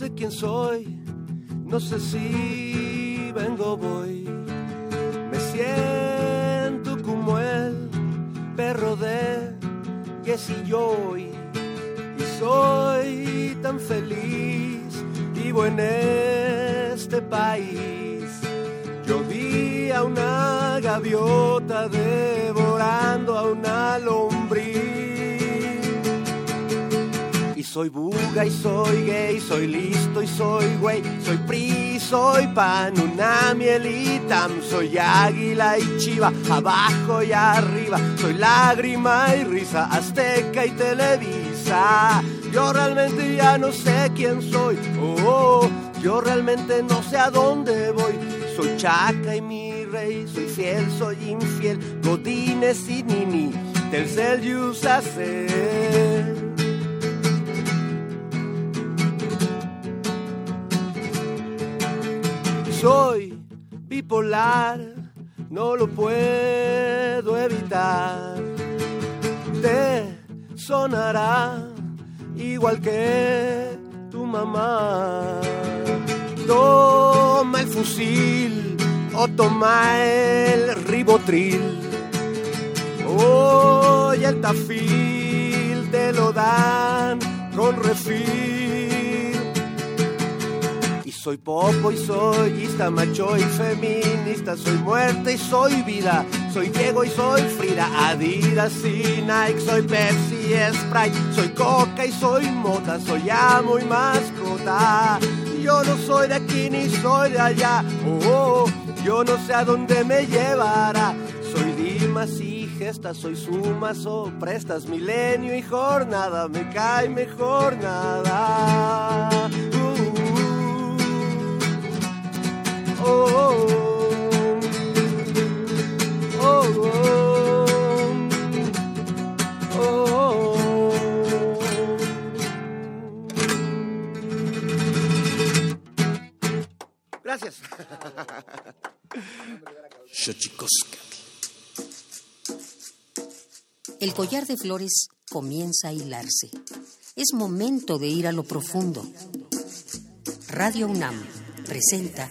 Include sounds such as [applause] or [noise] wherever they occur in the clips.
Sé quién soy, no sé si vengo voy. Me siento como el perro de Jesse Joy y soy tan feliz, vivo en este país. Yo vi a una gaviota devorando a una lombriz soy buga y soy gay, soy listo y soy güey, soy PRI, soy pan, una mielita, soy águila y chiva, abajo y arriba, soy lágrima y risa, azteca y televisa. Yo realmente ya no sé quién soy, oh, yo realmente no sé a dónde voy, soy chaca y mi rey, soy fiel, soy infiel, godines y nini, del cel hacer. Soy bipolar, no lo puedo evitar. Te sonará igual que tu mamá. Toma el fusil o toma el ribotril. Hoy el tafil te lo dan con refil soy popo y soy macho y feminista, soy muerte y soy vida, soy Diego y soy Frida, Adidas y Nike, soy Pepsi y Sprite, soy coca y soy mota, soy amo y mascota. Yo no soy de aquí ni soy de allá, oh, yo no sé a dónde me llevará. Soy Dimas y Gesta, soy sumas o prestas, milenio y jornada, me cae mejor nada. Gracias. El collar de flores comienza a hilarse. Es momento de ir a lo profundo. Radio UNAM presenta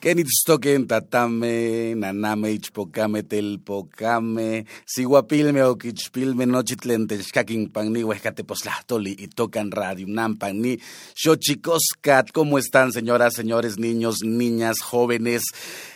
Kenitstoken, tatame, naname, ichpocame, telpocame, siguapilme, oquichpilme, nochitlen, techcaquin, panni, huescateposlahtoli, y tocan radio, nampan, ni, xochicoscat, ¿cómo están, señoras, señores, niños, niñas, jóvenes?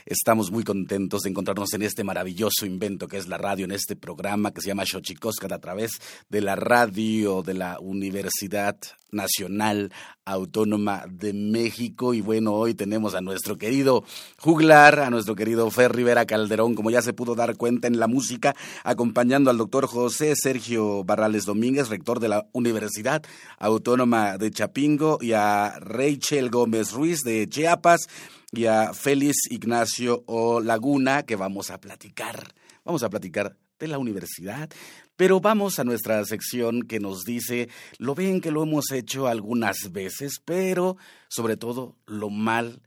Estamos muy contentos de encontrarnos en este maravilloso invento que es la radio, en este programa que se llama Xochicoscat a través de la radio de la Universidad Nacional Autónoma de México. Y bueno, hoy tenemos a nuestro querido juglar, a nuestro querido Fer Rivera Calderón, como ya se pudo dar cuenta en la música, acompañando al doctor José Sergio Barrales Domínguez, rector de la Universidad Autónoma de Chapingo, y a Rachel Gómez Ruiz de Chiapas y a Félix Ignacio O Laguna, que vamos a platicar. Vamos a platicar de la universidad, pero vamos a nuestra sección que nos dice, lo ven que lo hemos hecho algunas veces, pero sobre todo lo mal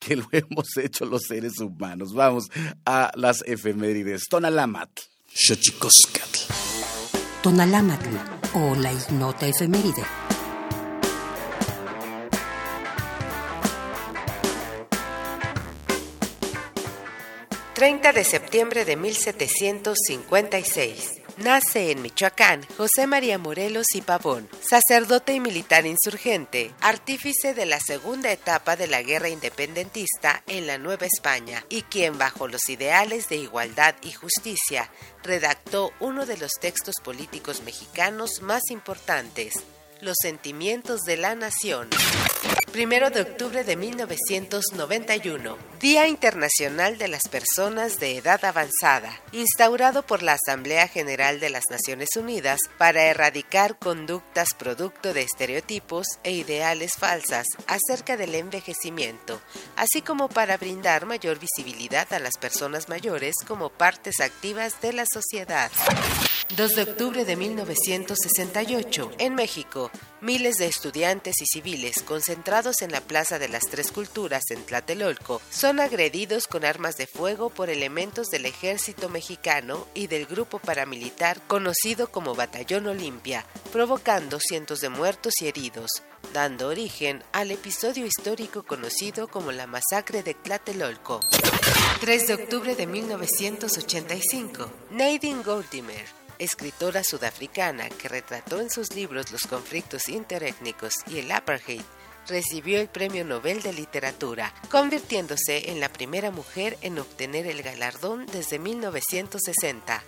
que lo [laughs] hemos hecho los seres humanos. Vamos a las efemérides. Tonalamat. Xochicoscatl. Tonalamatl o la ignota efeméride. 30 de septiembre de 1756. Nace en Michoacán José María Morelos y Pavón, sacerdote y militar insurgente, artífice de la segunda etapa de la guerra independentista en la Nueva España y quien bajo los ideales de igualdad y justicia redactó uno de los textos políticos mexicanos más importantes, los sentimientos de la nación. Primero de octubre de 1991, Día Internacional de las Personas de Edad Avanzada, instaurado por la Asamblea General de las Naciones Unidas para erradicar conductas producto de estereotipos e ideales falsas acerca del envejecimiento, así como para brindar mayor visibilidad a las personas mayores como partes activas de la sociedad. 2 de octubre de 1968, en México, miles de estudiantes y civiles concentrados en la Plaza de las Tres Culturas en Tlatelolco son agredidos con armas de fuego por elementos del ejército mexicano y del grupo paramilitar conocido como Batallón Olimpia, provocando cientos de muertos y heridos, dando origen al episodio histórico conocido como la masacre de Tlatelolco. 3 de octubre de 1985, Nadine Gordimer escritora sudafricana que retrató en sus libros los conflictos interétnicos y el apartheid, recibió el Premio Nobel de Literatura, convirtiéndose en la primera mujer en obtener el galardón desde 1960.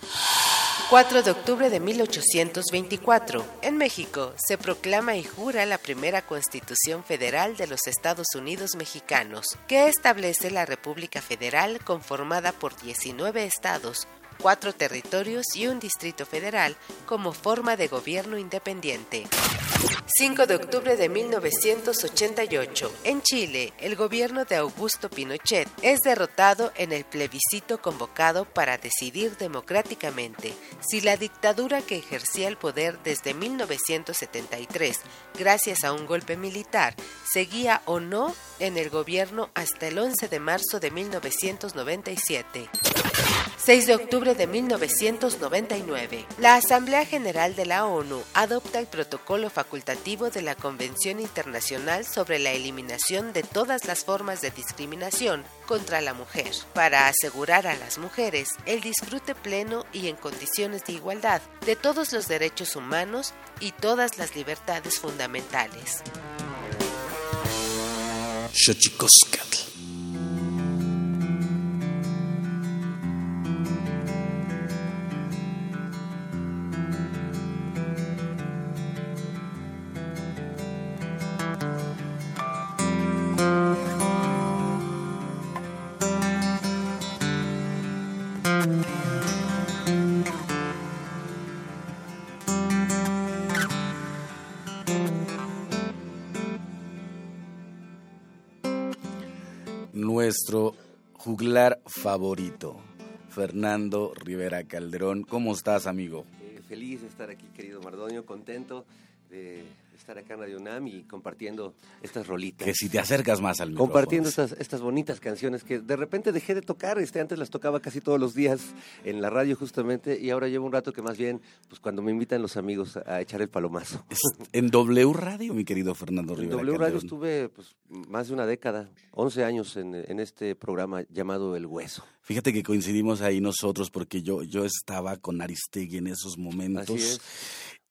4 de octubre de 1824, en México, se proclama y jura la primera Constitución Federal de los Estados Unidos Mexicanos, que establece la República Federal conformada por 19 estados, cuatro territorios y un distrito federal como forma de gobierno independiente. 5 de octubre de 1988. En Chile, el gobierno de Augusto Pinochet es derrotado en el plebiscito convocado para decidir democráticamente si la dictadura que ejercía el poder desde 1973, gracias a un golpe militar, seguía o no en el gobierno hasta el 11 de marzo de 1997. 6 de octubre de 1999. La Asamblea General de la ONU adopta el protocolo facultativo de la Convención Internacional sobre la Eliminación de todas las formas de discriminación contra la mujer, para asegurar a las mujeres el disfrute pleno y en condiciones de igualdad de todos los derechos humanos y todas las libertades fundamentales. Nuestro juglar favorito, Fernando Rivera Calderón. ¿Cómo estás, amigo? Eh, feliz de estar aquí, querido Mardonio, contento de estar acá en Radio UNAM y compartiendo estas rolitas. Que si te acercas más al micrófono. Compartiendo estas, estas bonitas canciones que de repente dejé de tocar. Este, antes las tocaba casi todos los días en la radio justamente y ahora llevo un rato que más bien, pues cuando me invitan los amigos a, echar el palomazo. En W Radio, mi querido Fernando Rivera. En W Radio estuve pues, más de una década, 11 años en, en este programa llamado El Hueso. Fíjate que coincidimos ahí nosotros porque yo, yo estaba con Aristegui en esos momentos. Así es.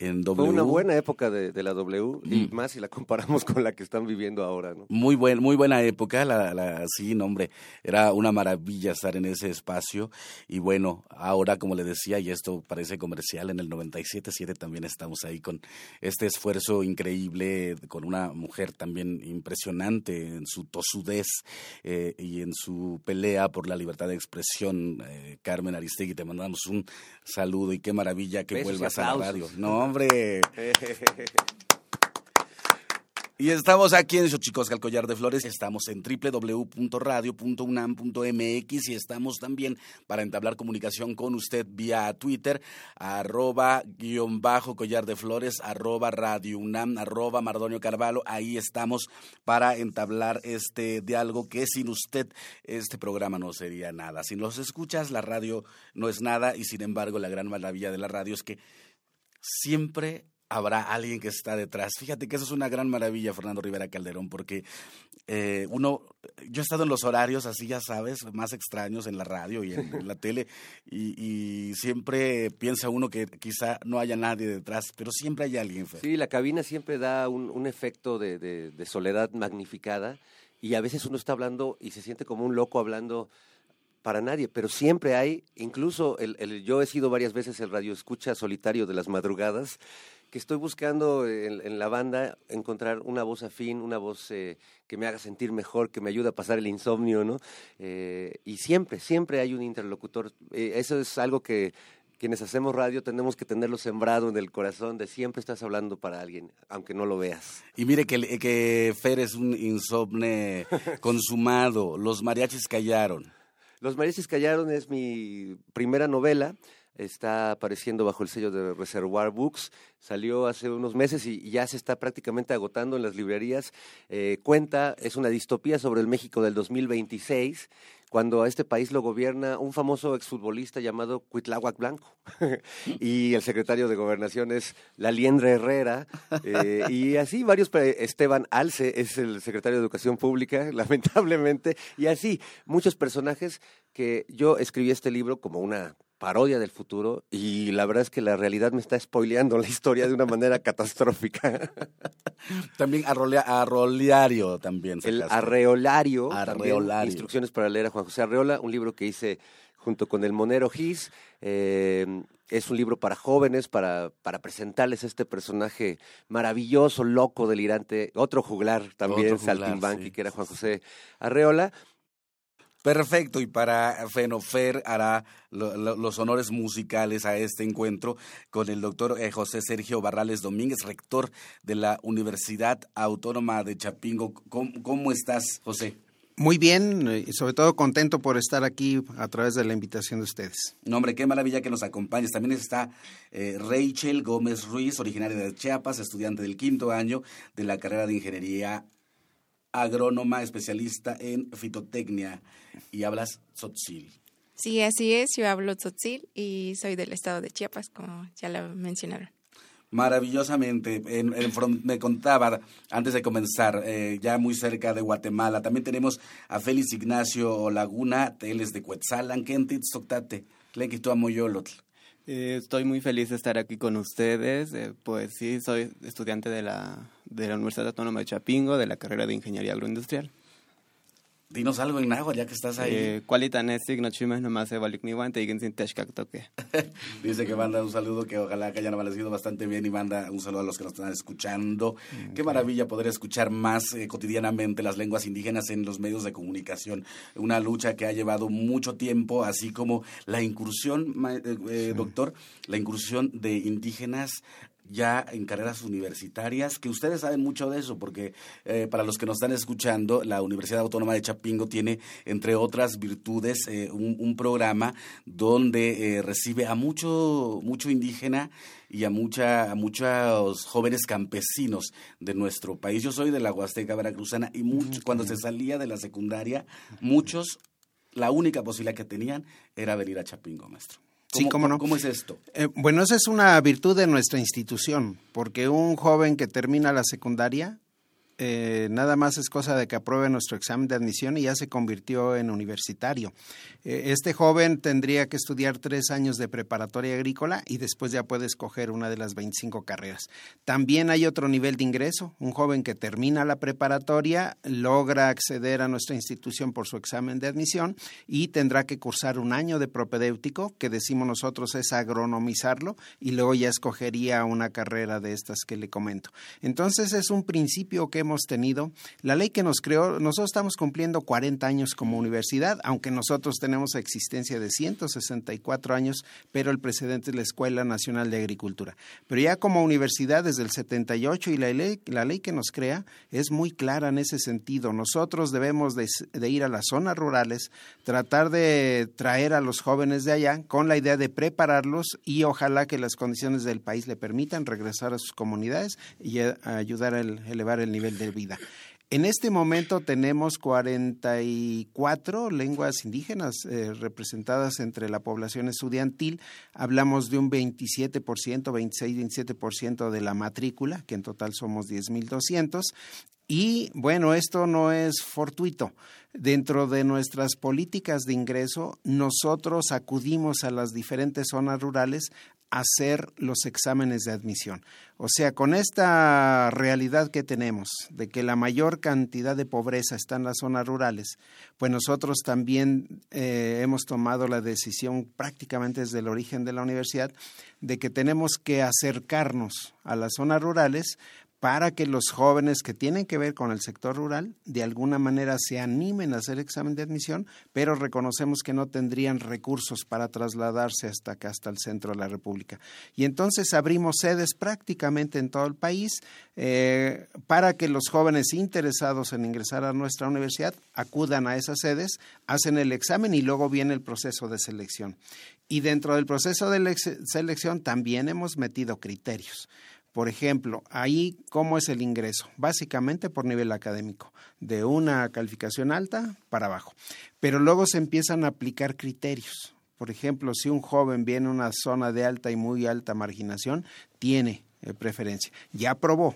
En Fue W. una buena época de, de la W y Mm. más si la comparamos [laughs] con la que están viviendo ahora, ¿no? Muy, buen, muy buena época, la, la, sí, no, hombre, era una maravilla estar en ese espacio. Y bueno, ahora, como le decía, y esto parece comercial, en el 97.7 también estamos ahí con este esfuerzo increíble, con una mujer también impresionante en su tosudez eh, y en su pelea por la libertad de expresión. Eh, Carmen Aristegui, te mandamos un saludo y qué maravilla que Besos vuelvas a la radio. No, [laughs] Y estamos aquí en Xochicosca, el Collar de Flores. Estamos en www.radio.unam.mx y estamos también para entablar comunicación con usted vía Twitter, arroba guion bajo Collar de Flores, arroba Radio UNAM, arroba Mardonio Carvalho. Ahí estamos para entablar este diálogo que sin usted este programa no sería nada. Si nos escuchas, la radio no es nada y sin embargo la gran maravilla de la radio es que siempre habrá alguien que está detrás. Fíjate que eso es una gran maravilla, Fernando Rivera Calderón, porque eh, uno, yo he estado en los horarios así, ya sabes, más extraños en la radio y en, en la [laughs] tele, y, y siempre piensa uno que quizá no haya nadie detrás, pero siempre hay alguien. Fer. Sí, la cabina siempre da un, un efecto de, de- de soledad magnificada y a veces uno está hablando y se siente como un loco hablando para nadie, pero siempre hay, incluso el, el- yo he sido varias veces el radio escucha solitario de las madrugadas que estoy buscando en, la banda encontrar una voz afín, una voz eh, que me haga sentir mejor, que me ayude a pasar el insomnio, ¿no? Eh, y siempre, siempre hay un interlocutor. Eh, eso es algo que quienes hacemos radio tenemos que tenerlo sembrado en el corazón de siempre estás hablando para alguien, aunque no lo veas. Y mire que, que Fer es un insomne [laughs] consumado. Los mariachis callaron. Los mariachis callaron es mi primera novela está apareciendo bajo el sello de Reservoir Books. Salió hace unos meses y ya se está prácticamente agotando en las librerías. Eh, cuenta, es una distopía sobre el México del 2026, cuando a este país lo gobierna un famoso exfutbolista llamado Cuitláhuac Blanco. [laughs] y el secretario de Gobernación es La Liendre Herrera. Eh, y así varios, Esteban Alce es el secretario de Educación Pública, [laughs] lamentablemente. Y así, muchos personajes que yo escribí este libro como una parodia del futuro y la verdad es que la realidad me está spoileando la historia de una manera [laughs] catastrófica. también arroleario también. El arreolario, instrucciones para leer a Juan José Arreola, un libro que hice junto con el Monero Gis. Eh, es un libro para jóvenes, para, para presentarles este personaje maravilloso, loco, delirante, otro juglar también, Saltimbanqui, que era Juan José Arreola. Perfecto, y para Fenofer hará los honores musicales a este encuentro con el doctor eh, José Sergio Barrales Domínguez, rector de la Universidad Autónoma de Chapingo. ¿Cómo, estás, José? Muy bien y sobre todo contento por estar aquí a través de la invitación de ustedes. No, hombre, qué maravilla que nos acompañes. También está eh, Rachel Gómez Ruiz, originaria de Chiapas, estudiante del quinto año de la carrera de Ingeniería agrónoma especialista en fitotecnia y hablas tzotzil. Sí, así es, yo hablo tzotzil y soy del estado de Chiapas, como ya lo mencionaron. Maravillosamente, me contaba antes de comenzar, eh, ya muy cerca de Guatemala, también tenemos a Félix Ignacio Laguna, él es de Cuetzalan, Kentit Soctate, Amoyolotl. Eh, estoy muy feliz de estar aquí con ustedes. Eh, pues sí, soy estudiante de la, de la Universidad Autónoma de Chapingo, de la carrera de Ingeniería Agroindustrial. Dinos algo en agua, ya que estás ahí. Eh, no chimes nomás se y sin toque. [laughs] Dice que manda un saludo, que ojalá que hayan amanecido bastante bien y manda un saludo a los que nos están escuchando. Mm, Qué maravilla poder escuchar más eh, cotidianamente las lenguas indígenas en los medios de comunicación. Una lucha que ha llevado mucho tiempo, así como la incursión, eh, eh, doctor, la incursión de indígenas ya en carreras universitarias, que ustedes saben mucho de eso, porque eh, para los que nos están escuchando, la Universidad Autónoma de Chapingo tiene, entre otras virtudes, eh, un, programa donde eh, recibe a mucho, mucho indígena y a, mucha, a muchos jóvenes campesinos de nuestro país. Yo soy de la Huasteca Veracruzana y muchos, cuando se salía de la secundaria, muchos, la única posibilidad que tenían era venir a Chapingo, maestro. Sí, cómo no. ¿Cómo es esto? Eh, bueno, esa es una virtud de nuestra institución, porque un joven que termina la secundaria eh, nada más es cosa de que apruebe nuestro examen de admisión y ya se convirtió en universitario. Eh, este joven tendría que estudiar tres años de preparatoria agrícola y después ya puede escoger una de las 25 carreras. También hay otro nivel de ingreso. Un joven que termina la preparatoria logra acceder a nuestra institución por su examen de admisión y tendrá que cursar un año de propedéutico, que decimos nosotros es agronomizarlo, y luego ya escogería una carrera de estas que le comento. Entonces es un principio que hemos tenido. La ley que nos creó, nosotros estamos cumpliendo 40 años como universidad, aunque nosotros tenemos existencia de 164 años, pero el precedente es la Escuela Nacional de Agricultura. Pero ya como universidad desde el 78 y la ley, la ley que nos crea es muy clara en ese sentido. Nosotros debemos de, de ir a las zonas rurales, tratar de traer a los jóvenes de allá con la idea de prepararlos y ojalá que las condiciones del país le permitan regresar a sus comunidades y ayudar a elevar el nivel de vida. En este momento tenemos 44 lenguas indígenas eh, representadas entre la población estudiantil. Hablamos de un 27%, 26-27% de la matrícula, que en total somos 10.200. Y bueno, esto no es fortuito. Dentro de nuestras políticas de ingreso, nosotros acudimos a las diferentes zonas rurales hacer los exámenes de admisión. O sea, con esta realidad que tenemos, de que la mayor cantidad de pobreza está en las zonas rurales, pues nosotros también eh, hemos tomado la decisión prácticamente desde el origen de la universidad de que tenemos que acercarnos a las zonas rurales para que los jóvenes que tienen que ver con el sector rural de alguna manera se animen a hacer examen de admisión, pero reconocemos que no tendrían recursos para trasladarse hasta acá, hasta el centro de la República. Y entonces abrimos sedes prácticamente en todo el país eh, para que los jóvenes interesados en ingresar a nuestra universidad acudan a esas sedes, hacen el examen y luego viene el proceso de selección. Y dentro del proceso de selección también hemos metido criterios. Por ejemplo, ahí, ¿cómo es el ingreso? Básicamente por nivel académico, de una calificación alta para abajo. Pero luego se empiezan a aplicar criterios. Por ejemplo, si un joven viene a una zona de alta y muy alta marginación, tiene eh, preferencia. Ya aprobó,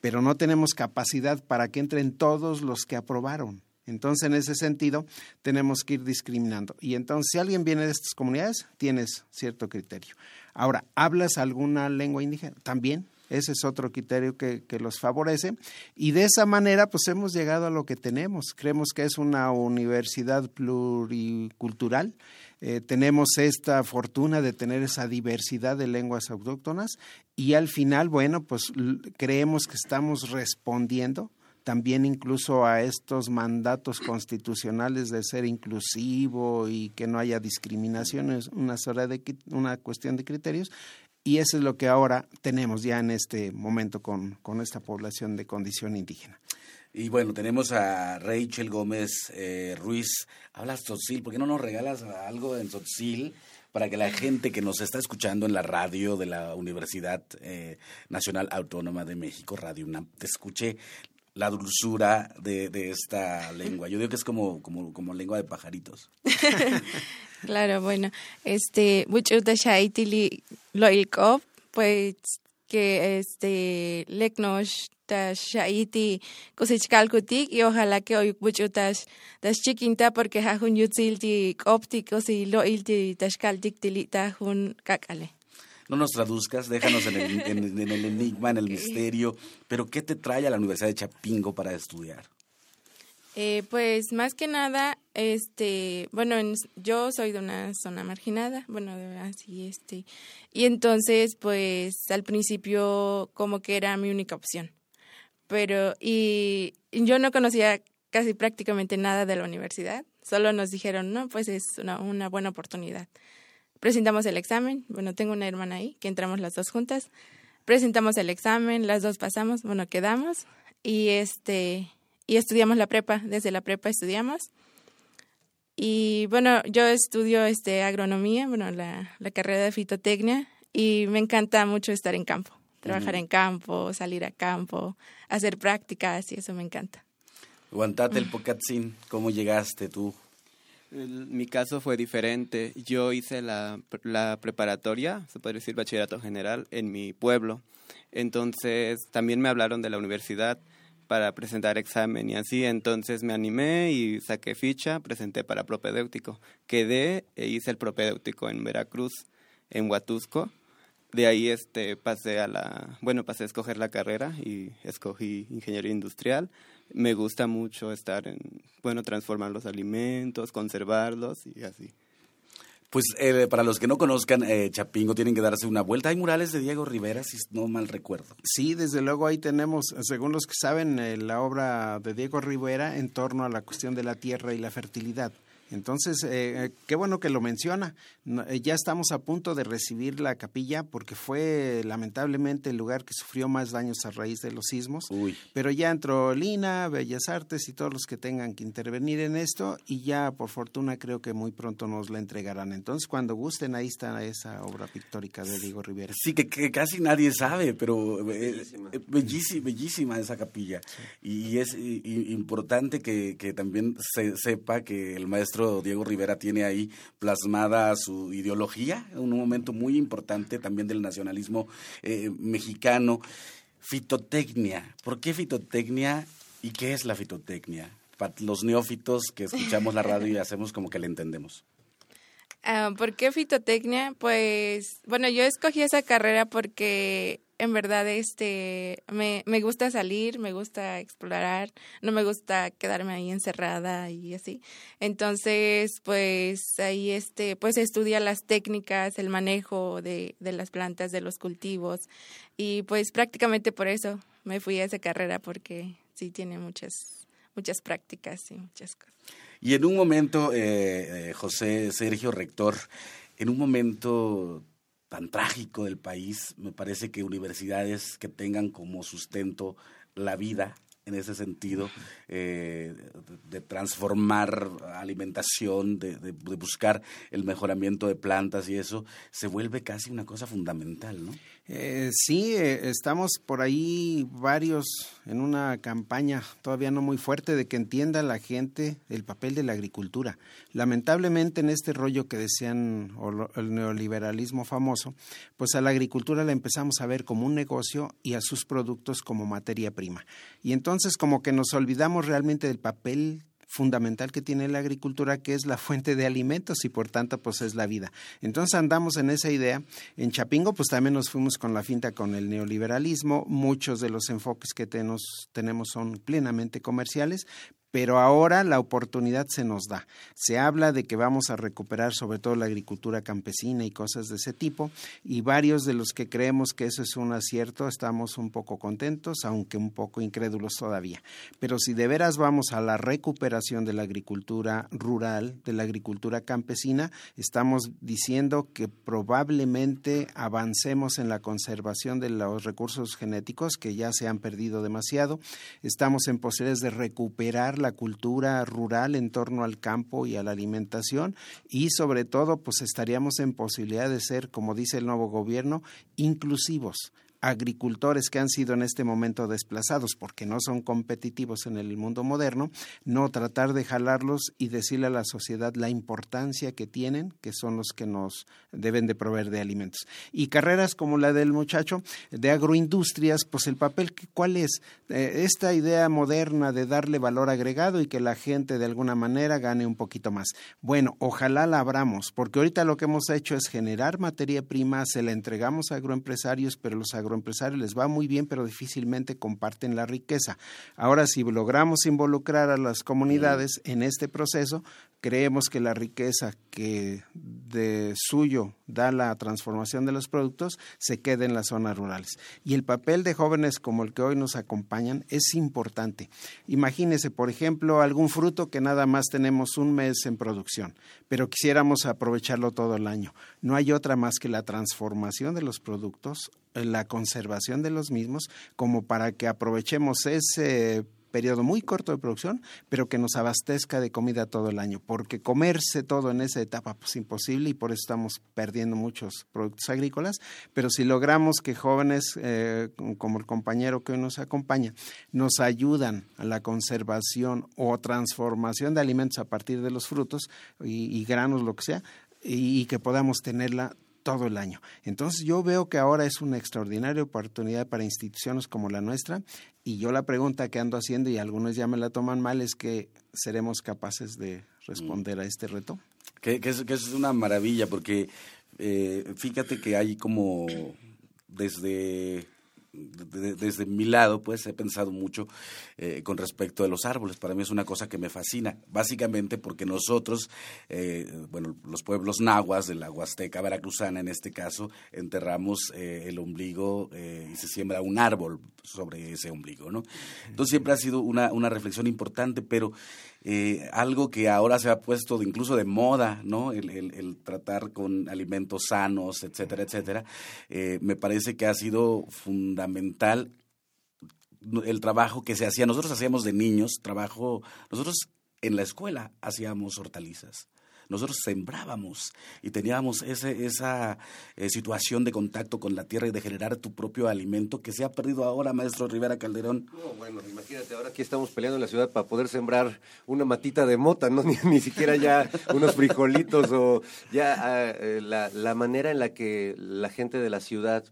pero no tenemos capacidad para que entren todos los que aprobaron. Entonces, en ese sentido, tenemos que ir discriminando. Y entonces, si alguien viene de estas comunidades, tienes cierto criterio. Ahora, ¿hablas alguna lengua indígena? También ese es otro criterio que, los favorece. Y de esa manera, pues hemos llegado a lo que tenemos. Creemos que es una universidad pluricultural. Eh, tenemos esta fortuna de tener esa diversidad de lenguas autóctonas y al final, bueno, pues creemos que estamos respondiendo también incluso a estos mandatos constitucionales de ser inclusivo y que no haya discriminaciones, una, una cuestión de criterios, y eso es lo que ahora tenemos ya en este momento con, con esta población de condición indígena. Y bueno, tenemos a Rachel Gómez eh, Ruiz. Hablas Tzotzil, ¿por qué no nos regalas algo en Tzotzil para que la gente que nos está escuchando en la radio de la Universidad eh, Nacional Autónoma de México, Radio UNAM, te escuche la dulzura de, de, esta lengua. Yo digo que es como, como, como lengua de pajaritos. [laughs] claro, bueno, este, pues que este leknosh tash shaiti kutik y ojalá que hoy mucho tash chiquinta porque hajun yutzil ti ópticos y loil ti tashkaltik tili tajun kakale no nos traduzcas, déjanos en el, en, el enigma, en el misterio, pero ¿qué te trae a la Universidad de Chapingo para estudiar? Eh, pues más que nada, este, bueno, yo soy de una zona marginada, bueno, así, este, y entonces, pues al principio como que era mi única opción, pero, y yo no conocía casi prácticamente nada de la universidad, solo nos dijeron, no, pues es una, una buena oportunidad presentamos el examen, bueno, tengo una hermana ahí, que entramos las dos juntas, presentamos el examen, las dos pasamos, bueno, quedamos. Y este y estudiamos la prepa, desde la prepa estudiamos. Y bueno, yo estudio este agronomía, bueno, la, la carrera de fitotecnia. Y me encanta mucho estar en campo, trabajar en campo, salir a campo, hacer prácticas y eso me encanta. Aguantate el pocatzin, ¿cómo llegaste tú mi caso fue diferente. Yo hice la, preparatoria, se puede decir bachillerato general, en mi pueblo. Entonces también me hablaron de la universidad para presentar examen y así. Entonces me animé y saqué ficha, presenté para propedéutico. Quedé e hice el propedéutico en Veracruz, en Huatusco. De ahí este pasé a la, bueno, pasé a escoger la carrera y escogí ingeniería industrial me gusta mucho estar en, bueno, transformar los alimentos, conservarlos y así. Pues eh, para los que no conozcan eh, Chapingo tienen que darse una vuelta. Hay murales de Diego Rivera, si no mal recuerdo. Sí, desde luego ahí tenemos, según los que saben, eh, la obra de Diego Rivera en torno a la cuestión de la tierra y la fertilidad. Entonces, eh, qué bueno que lo menciona. Eh, ya estamos a punto de recibir la capilla porque fue lamentablemente el lugar que sufrió más daños a raíz de los sismos. Pero ya entró Lina, Bellas Artes y todos los que tengan que intervenir en esto y ya por fortuna creo que muy pronto nos la entregarán. Entonces, cuando gusten, ahí está esa obra pictórica de Diego Rivera. Sí, que, casi nadie sabe, pero eh, bellísima, bellísima, esa capilla. Y es importante que, que también se sepa que el maestro Diego Rivera tiene ahí plasmada su ideología, un momento muy importante también del nacionalismo eh, mexicano. Fitotecnia, ¿por qué fitotecnia y qué es la fitotecnia? Para los neófitos que escuchamos la radio y [laughs] hacemos como que le entendemos. Ah, ¿Por qué fitotecnia? Pues, bueno, yo escogí esa carrera porque en verdad este me, me gusta salir, me gusta explorar, no me gusta quedarme ahí encerrada y así. Entonces, pues ahí este pues estudia las técnicas, el manejo de, de las plantas, de los cultivos y pues prácticamente por eso me fui a esa carrera porque sí tiene muchas muchas prácticas y muchas cosas. Y en un momento, eh, eh, José Sergio Rector, en un momento tan trágico del país, me parece que universidades que tengan como sustento la vida, en ese sentido, eh, de, transformar alimentación, de, de, buscar el mejoramiento de plantas y eso, se vuelve casi una cosa fundamental, ¿no? Eh, sí, eh, estamos por ahí varios en una campaña todavía no muy fuerte de que entienda la gente el papel de la agricultura. Lamentablemente en este rollo que decían el neoliberalismo famoso, pues a la agricultura la empezamos a ver como un negocio y a sus productos como materia prima. Y entonces como que nos olvidamos realmente del papel fundamental que tiene la agricultura, que es la [laughs] fuente de alimentos y por tanto pues es la vida. Entonces andamos en esa idea. En Chapingo pues también nos fuimos con la finta con el neoliberalismo. Muchos de los enfoques que tenemos, tenemos son plenamente comerciales, pero ahora la oportunidad se nos da. Se habla de que vamos a recuperar sobre todo la agricultura campesina y cosas de ese tipo, y varios de los que creemos que eso es un acierto estamos un poco contentos, aunque un poco incrédulos todavía. Pero si de veras vamos a la recuperación de la agricultura rural, de la agricultura campesina, estamos diciendo que probablemente avancemos en la conservación de los recursos genéticos que ya se han perdido demasiado, estamos en posibilidades de recuperar la cultura rural en torno al campo y a la alimentación y sobre todo pues estaríamos en posibilidad de ser, como dice el nuevo gobierno, inclusivos agricultores que han sido en este momento desplazados porque no son competitivos en el mundo moderno, no tratar de jalarlos y decirle a la sociedad la importancia que tienen, que son los que nos deben de proveer de alimentos. Y carreras como la del muchacho de agroindustrias, pues el papel, ¿cuál es? Eh, esta idea moderna de darle valor agregado y que la gente de alguna manera gane un poquito más. Bueno, ojalá la abramos, porque ahorita lo que hemos hecho es generar materia prima, se la entregamos a agroempresarios, pero los agroempresarios agroempresarios les va muy bien, pero difícilmente comparten la riqueza. Ahora, si logramos involucrar a las comunidades en este proceso, creemos que la riqueza que de suyo da la transformación de los productos se queda en las zonas rurales. Y el papel de jóvenes como el que hoy nos acompañan es importante. Imagínese, por ejemplo, algún fruto que nada más tenemos un mes en producción, pero quisiéramos aprovecharlo todo el año. No hay otra más que la transformación de los productos la conservación de los mismos como para que aprovechemos ese periodo muy corto de producción, pero que nos abastezca de comida todo el año, porque comerse todo en esa etapa pues imposible y por eso estamos perdiendo muchos productos agrícolas, pero si logramos que jóvenes eh, como el compañero que hoy nos acompaña nos ayudan a la conservación o transformación de alimentos a partir de los frutos y, granos, lo que sea, y que podamos tenerla todo el año. Entonces yo veo que ahora es una extraordinaria oportunidad para instituciones como la nuestra y yo la pregunta que ando haciendo y algunos ya me la toman mal es que seremos capaces de responder a este reto. Que, es, que es, una maravilla porque eh, fíjate que hay como desde desde mi lado, pues he pensado mucho eh, con respecto a los árboles. Para mí es una cosa que me fascina, básicamente porque nosotros, eh, bueno, los pueblos nahuas de la Huasteca Veracruzana en este caso, enterramos eh, el ombligo y se siembra un árbol sobre ese ombligo, ¿no? Entonces siempre ha sido una, una reflexión importante, pero eh, algo que ahora se ha puesto incluso de moda, ¿no? El, el, tratar con alimentos sanos, etcétera, etcétera. Eh, me parece que ha sido fundamental el trabajo que se hacía. Nosotros hacíamos de niños trabajo, nosotros en la escuela hacíamos hortalizas nosotros sembrábamos y teníamos ese, esa eh, situación de contacto con la tierra y de generar tu propio alimento que se ha perdido ahora, maestro Rivera Calderón. No, bueno, imagínate, ahora aquí estamos peleando en la ciudad para poder sembrar una matita de mota, no [laughs] ni, siquiera ya unos frijolitos o ya ah, eh, la, la manera en la que la gente de la ciudad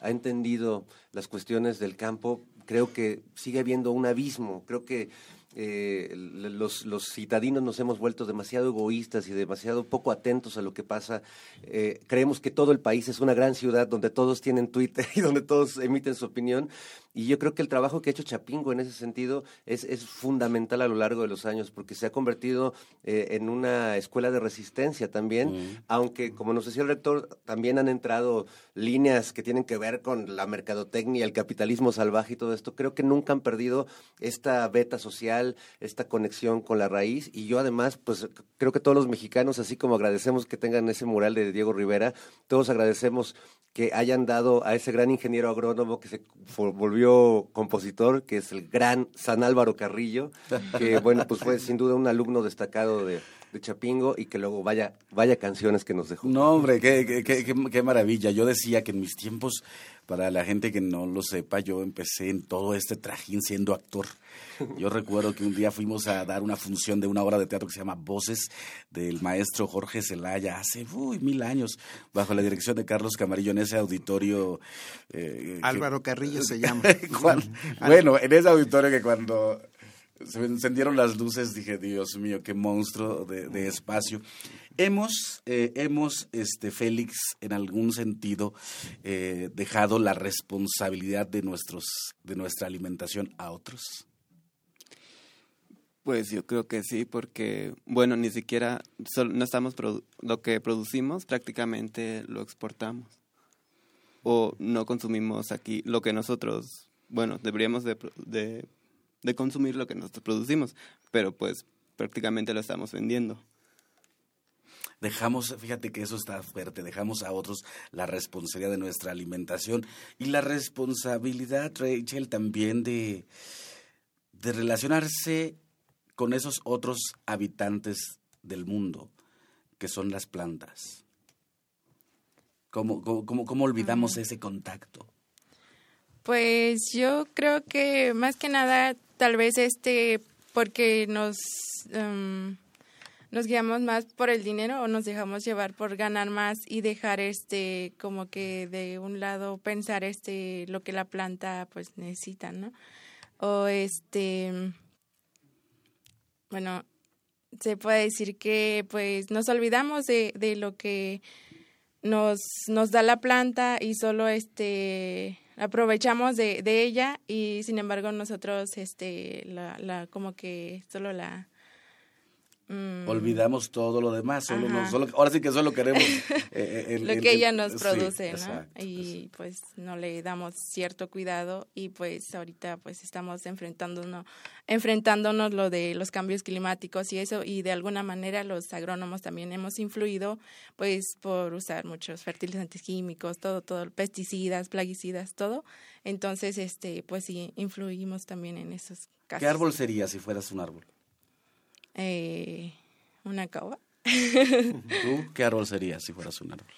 ha entendido las cuestiones del campo, creo que sigue habiendo un abismo, creo que eh, los, los citadinos nos hemos vuelto demasiado egoístas y demasiado poco atentos a lo que pasa. Eh, creemos que todo el país es una gran ciudad donde todos tienen Twitter [laughs] y donde todos emiten su opinión. Y yo creo que el trabajo que ha hecho Chapingo en ese sentido es, es fundamental a lo largo de los años porque se ha convertido eh, en una escuela de resistencia también, aunque como nos decía el rector, también han entrado líneas que tienen que ver con la mercadotecnia, el capitalismo salvaje y todo esto. Creo que nunca han perdido esta beta social, esta conexión con la raíz. Y yo además, pues creo que todos los mexicanos, así como agradecemos que tengan ese mural de Diego Rivera, todos agradecemos que hayan dado a ese gran ingeniero agrónomo que se volvió compositor, que es el gran San Álvaro Carrillo, que bueno, pues fue sin duda un alumno destacado de, de Chapingo y que luego vaya, vaya canciones que nos dejó. No, hombre, qué, qué, qué, qué maravilla. Yo decía que en mis tiempos, para la gente que no lo sepa, yo empecé en todo este trajín siendo actor. Yo [laughs] recuerdo que un día fuimos a dar una función de una obra de teatro que se llama Voces del maestro Jorge Zelaya hace uy, mil años, bajo la dirección de Carlos Camarillo en ese auditorio. Eh, Álvaro Carrillo se llama. [laughs] [laughs] bueno, en ese auditorio que cuando se encendieron las luces, dije, Dios mío, qué monstruo de, espacio. Hemos, eh, hemos este, Félix, en algún sentido, eh, dejado la responsabilidad de, nuestros, de nuestra alimentación a otros. Pues yo creo que sí, porque, bueno, ni siquiera no estamos lo que producimos prácticamente lo exportamos o no consumimos aquí lo que nosotros, bueno, deberíamos de, de, de consumir lo que nosotros producimos, pero pues prácticamente lo estamos vendiendo dejamos, fíjate que eso está fuerte, dejamos a otros la responsabilidad de nuestra alimentación y la responsabilidad, Rachel, también de, de relacionarse con esos otros habitantes del mundo, que son las plantas. ¿Cómo, cómo, cómo olvidamos ese contacto? Pues yo creo que más que nada, tal vez este, porque nos, em, nos guiamos más por el dinero o nos dejamos llevar por ganar más y dejar este, como que de un lado pensar este, lo que la planta pues necesita, ¿no? O este, bueno, se puede decir que pues nos olvidamos de, de lo que nos, nos da la planta y solo este aprovechamos de, de ella y sin embargo nosotros este la, la como que solo la Mm. Olvidamos todo lo demás, solo, ahora sí que solo queremos eh, eh, [laughs] lo que ella nos produce, ¿no? Y pues no le damos cierto cuidado y pues ahorita pues estamos enfrentándonos, enfrentándonos lo de los cambios climáticos y eso y de alguna manera los agrónomos también hemos influido pues por usar muchos fertilizantes químicos, todo, todo, pesticidas, plaguicidas, todo. Entonces, este, pues sí, influimos también en esos casos. ¿Qué árbol sería si fueras un árbol? Eh, una caoba. [laughs] ¿Tú qué árbol serías si fueras un árbol?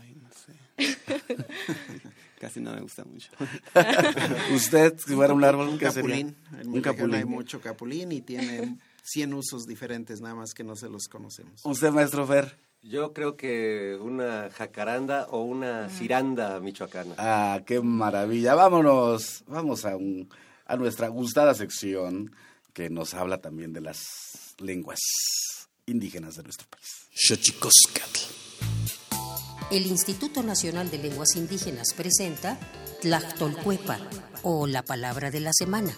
Ay, no sé. [laughs] Casi no me gusta mucho. [laughs] ¿Usted, si fuera un árbol, un capulín. un capulín. Hay mucho capulín y tiene 100 usos diferentes, nada más que no se los conocemos. ¿Usted, maestro Fer? Yo creo que una jacaranda o una ciranda michoacana. Ah, qué maravilla. Vámonos, vamos a, un, a nuestra gustada sección que nos habla también de las lenguas indígenas de nuestro país. El Instituto Nacional de Lenguas Indígenas presenta Tlactolcuepa o la palabra de la semana.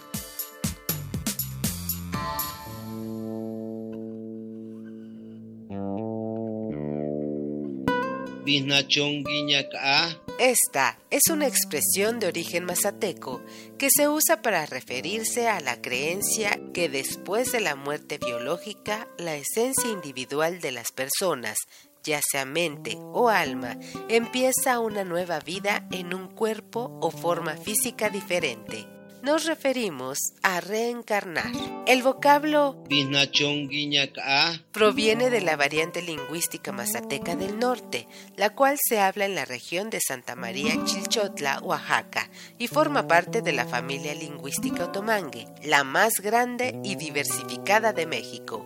Esta es una expresión de origen mazateco que se usa para referirse a la creencia que después de la muerte biológica, la esencia individual de las personas, ya sea mente o alma, empieza una nueva vida en un cuerpo o forma física diferente nos referimos a reencarnar. El vocablo proviene de la variante lingüística mazateca del norte, la cual se habla en la región de Santa María Chilchotla, Oaxaca, y forma parte de la familia lingüística otomangue, la más grande y diversificada de México.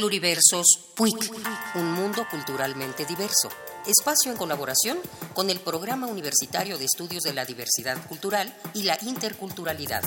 Pluriversos PUIC, un mundo culturalmente diverso. Espacio en colaboración con el Programa Universitario de Estudios de la Diversidad Cultural y la Interculturalidad.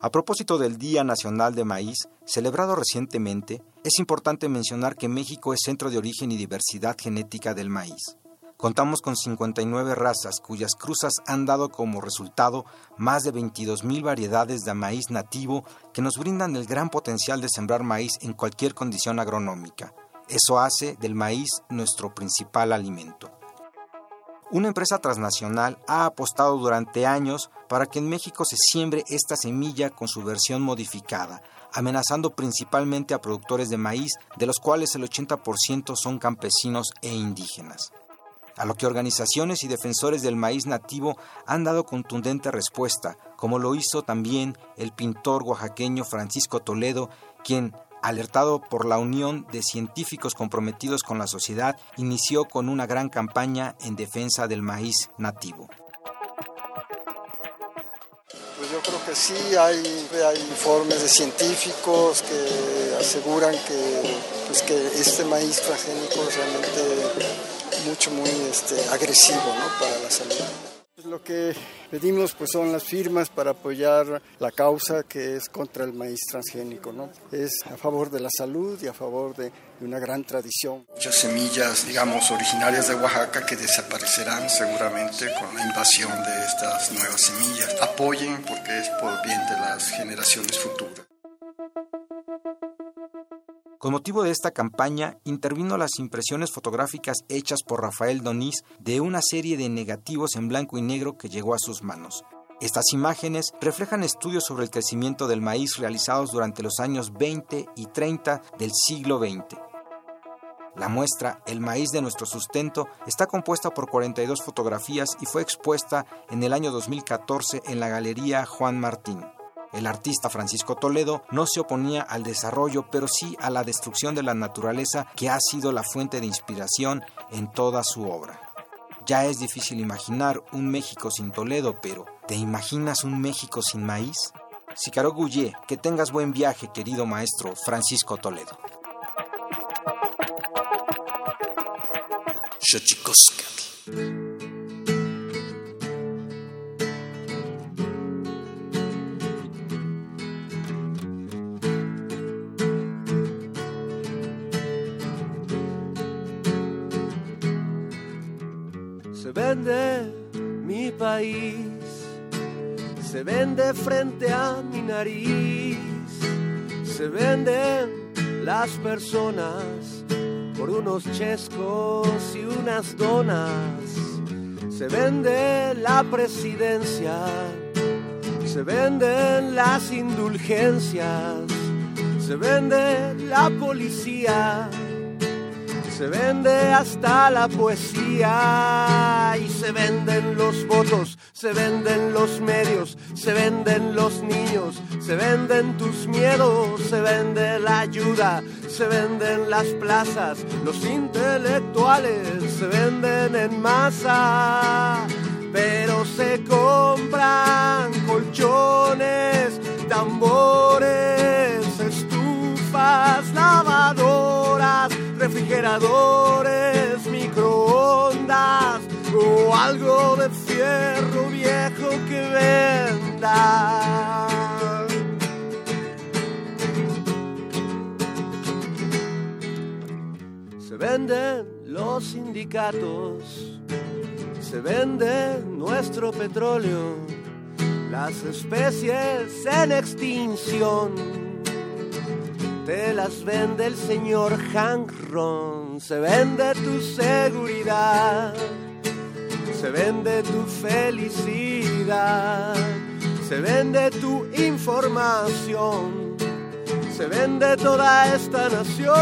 A propósito del Día Nacional de Maíz, celebrado recientemente, es importante mencionar que México es centro de origen y diversidad genética del maíz. Contamos con 59 razas cuyas cruzas han dado como resultado más de 22.000 variedades de maíz nativo que nos brindan el gran potencial de sembrar maíz en cualquier condición agronómica. Eso hace del maíz nuestro principal alimento. Una empresa transnacional ha apostado durante años para que en México se siembre esta semilla con su versión modificada, amenazando principalmente a productores de maíz, de los cuales el 80% son campesinos e indígenas a lo que organizaciones y defensores del maíz nativo han dado contundente respuesta, como lo hizo también el pintor oaxaqueño Francisco Toledo, quien, alertado por la unión de científicos comprometidos con la sociedad, inició con una gran campaña en defensa del maíz nativo. Pues yo creo que sí, hay, hay informes de científicos que aseguran que, pues que este maíz transgénico realmente mucho, muy este, agresivo para la salud. Pues lo que pedimos pues son las firmas para apoyar la causa que es contra el maíz transgénico, ¿no? Es a favor de la salud y a favor de, una gran tradición. Muchas semillas, digamos, originarias de Oaxaca que desaparecerán seguramente con la invasión de estas nuevas semillas. Apoyen porque es por bien de las generaciones futuras. Con motivo de esta campaña, intervino las impresiones fotográficas hechas por Rafael Donís de una serie de negativos en blanco y negro que llegó a sus manos. Estas imágenes reflejan estudios sobre el crecimiento del maíz realizados durante los años 20 y 30 del siglo XX. La muestra El maíz de nuestro sustento está compuesta por 42 fotografías y fue expuesta en el año 2014 en la Galería Juan Martín. El artista Francisco Toledo no se oponía al desarrollo, pero sí a la destrucción de la naturaleza que ha sido la fuente de inspiración en toda su obra. Ya es difícil imaginar un México sin Toledo, pero ¿te imaginas un México sin maíz? Sicaro Gouye, que tengas buen viaje, querido maestro Francisco Toledo. Mi país, se vende frente a mi nariz, se venden las personas por unos chescos y unas donas, se vende la presidencia, se venden las indulgencias, se vende la policía se vende hasta la poesía y se venden los votos, se venden los medios, se venden los niños, se venden tus miedos, se vende la ayuda, se venden las plazas, los intelectuales se venden en masa, pero se compran colchones, tambores, estufas, lavadoras refrigeradores, microondas o algo de fierro viejo que venda. Se venden los sindicatos, se vende nuestro petróleo, las especies en extinción te las vende el señor Hank Ron, se vende tu seguridad, se vende tu felicidad, se vende tu información, se vende toda esta nación,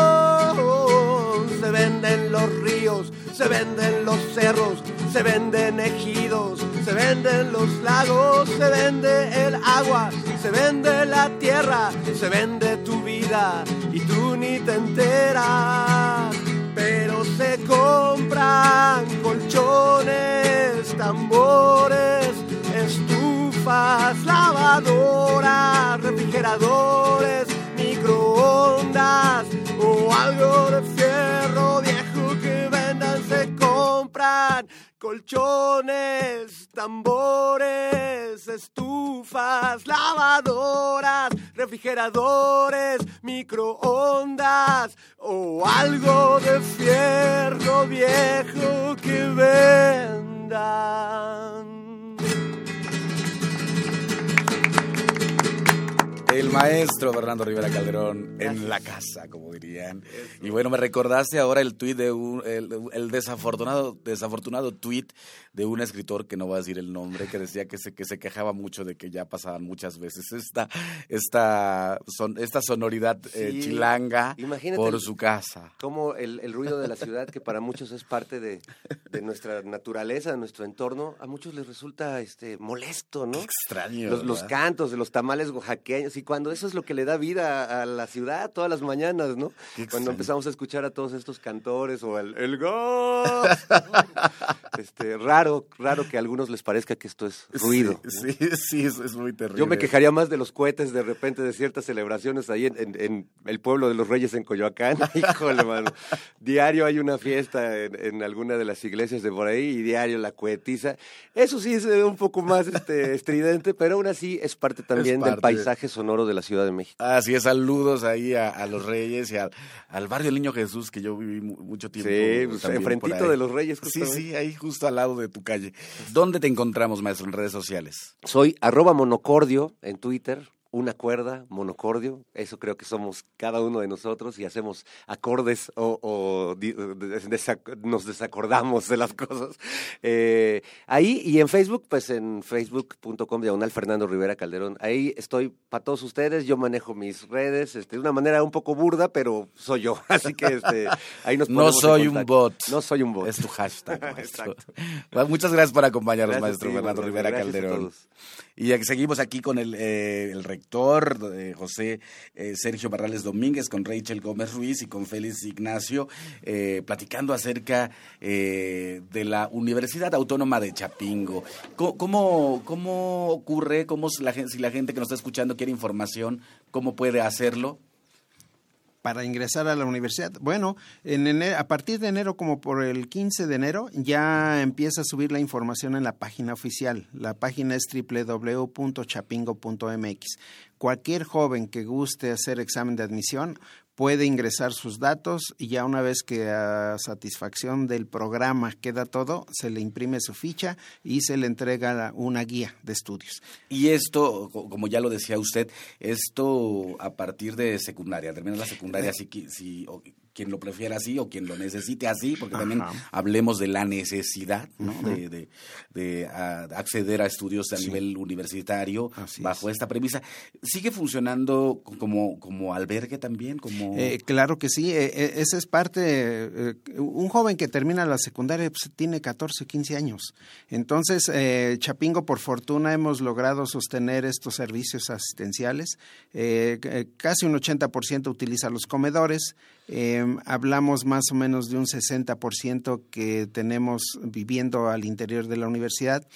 se venden los ríos, se venden los cerros, se venden ejidos, se venden los lagos, se vende el agua, se vende la tierra, se vende tu vida y tú ni te enteras. Pero se compran colchones, tambores, estufas, lavadoras, refrigeradores, microondas o algo de fierro viejo que vendan se compran colchones, tambores, estufas, lavadoras, refrigeradores, microondas o algo de fierro viejo que vendan. El maestro Fernando Rivera Calderón en la casa, como dirían. Y bueno, me recordaste ahora el tuit de un, el, el, desafortunado, desafortunado tuit de un escritor que no voy a decir el nombre, que decía que se, que se quejaba mucho de que ya pasaban muchas veces esta, esta, son, esta sonoridad eh, chilanga imagínate por su casa. Como el, el ruido de la ciudad, que para muchos es parte de, de nuestra naturaleza, de nuestro entorno, a muchos les resulta este molesto, ¿no? Extraño. Los, los cantos de los tamales oaxaqueños, y cuando eso es lo que le da vida a, la ciudad todas las mañanas, ¿no? Cuando empezamos a escuchar a todos estos cantores o el, el [laughs] este, raro, raro que a algunos les parezca que esto es ruido. ¿no? Sí, sí, es, muy terrible. Yo me quejaría más de los cohetes de repente de ciertas celebraciones ahí en, en- en el pueblo de los Reyes en Coyoacán. [laughs] Híjole, mano. Diario hay una fiesta en, en alguna de las iglesias de por ahí y diario la cohetiza. Eso sí es eh, un poco más este, estridente, pero aún así es parte también del parte. paisaje sonoro de la Ciudad de México. Así es, saludos ahí a, a los Reyes y al, al barrio Niño Jesús, que yo viví mu- mucho tiempo. Sí, pues, enfrentito de los Reyes, Sí, justamente. sí, ahí justo al lado de tu calle. ¿Dónde te encontramos, maestro, en redes sociales? Soy arroba monocordio en Twitter, una cuerda, monocordio. Eso creo que somos cada uno de nosotros y hacemos acordes o, o di- desac- nos desacordamos de las cosas. Eh, ahí y en Facebook, pues en facebook.com diagonal Fernando Rivera Calderón. Ahí estoy para todos ustedes. Yo manejo mis redes este, de una manera un poco burda, pero soy yo. [laughs] Así que este, ahí nos No en soy un bot. No soy un bot. Es tu hashtag, [laughs] maestro. Exacto. Bueno, Muchas gracias por acompañarnos, Gracias maestro ti, Fernando. Rivera Gracias a Calderón. todos. Y seguimos aquí con el, eh, el rector, eh, José eh, Sergio Barrales Domínguez, con Rachel Gómez Ruiz y con Félix Ignacio, eh, platicando acerca de la Universidad Autónoma de Chapingo. ¿Cómo, cómo, ocurre? Cómo si la, si la gente que nos está escuchando quiere información, cómo puede hacerlo? Para ingresar a la universidad. Bueno, en enero- a partir de enero, como por el 15 de enero, ya empieza a subir la información en la página oficial. La página es www.chapingo.mx. Cualquier joven que guste hacer examen de admisión puede ingresar sus datos y ya una vez que a satisfacción del programa queda todo, se le imprime su ficha y se le entrega una guía de estudios. Y esto, co- como ya lo decía usted, esto a partir de secundaria, termina la secundaria, si, qui- si o quien lo prefiera así o quien lo necesite así, porque también hablemos de la necesidad de, de- de, acceder a estudios a Sí. nivel universitario Así bajo esta premisa. ¿Sigue funcionando como, como albergue también? Como... Eh, claro que sí, eh, eh, esa es parte, eh, un joven que termina la secundaria pues, tiene 14, 15 años. Entonces, eh, Chapingo, por fortuna, hemos logrado sostener estos servicios asistenciales. Casi un 80% utiliza los comedores. Eh, hablamos más o menos de un 60% que tenemos viviendo al interior de la universidad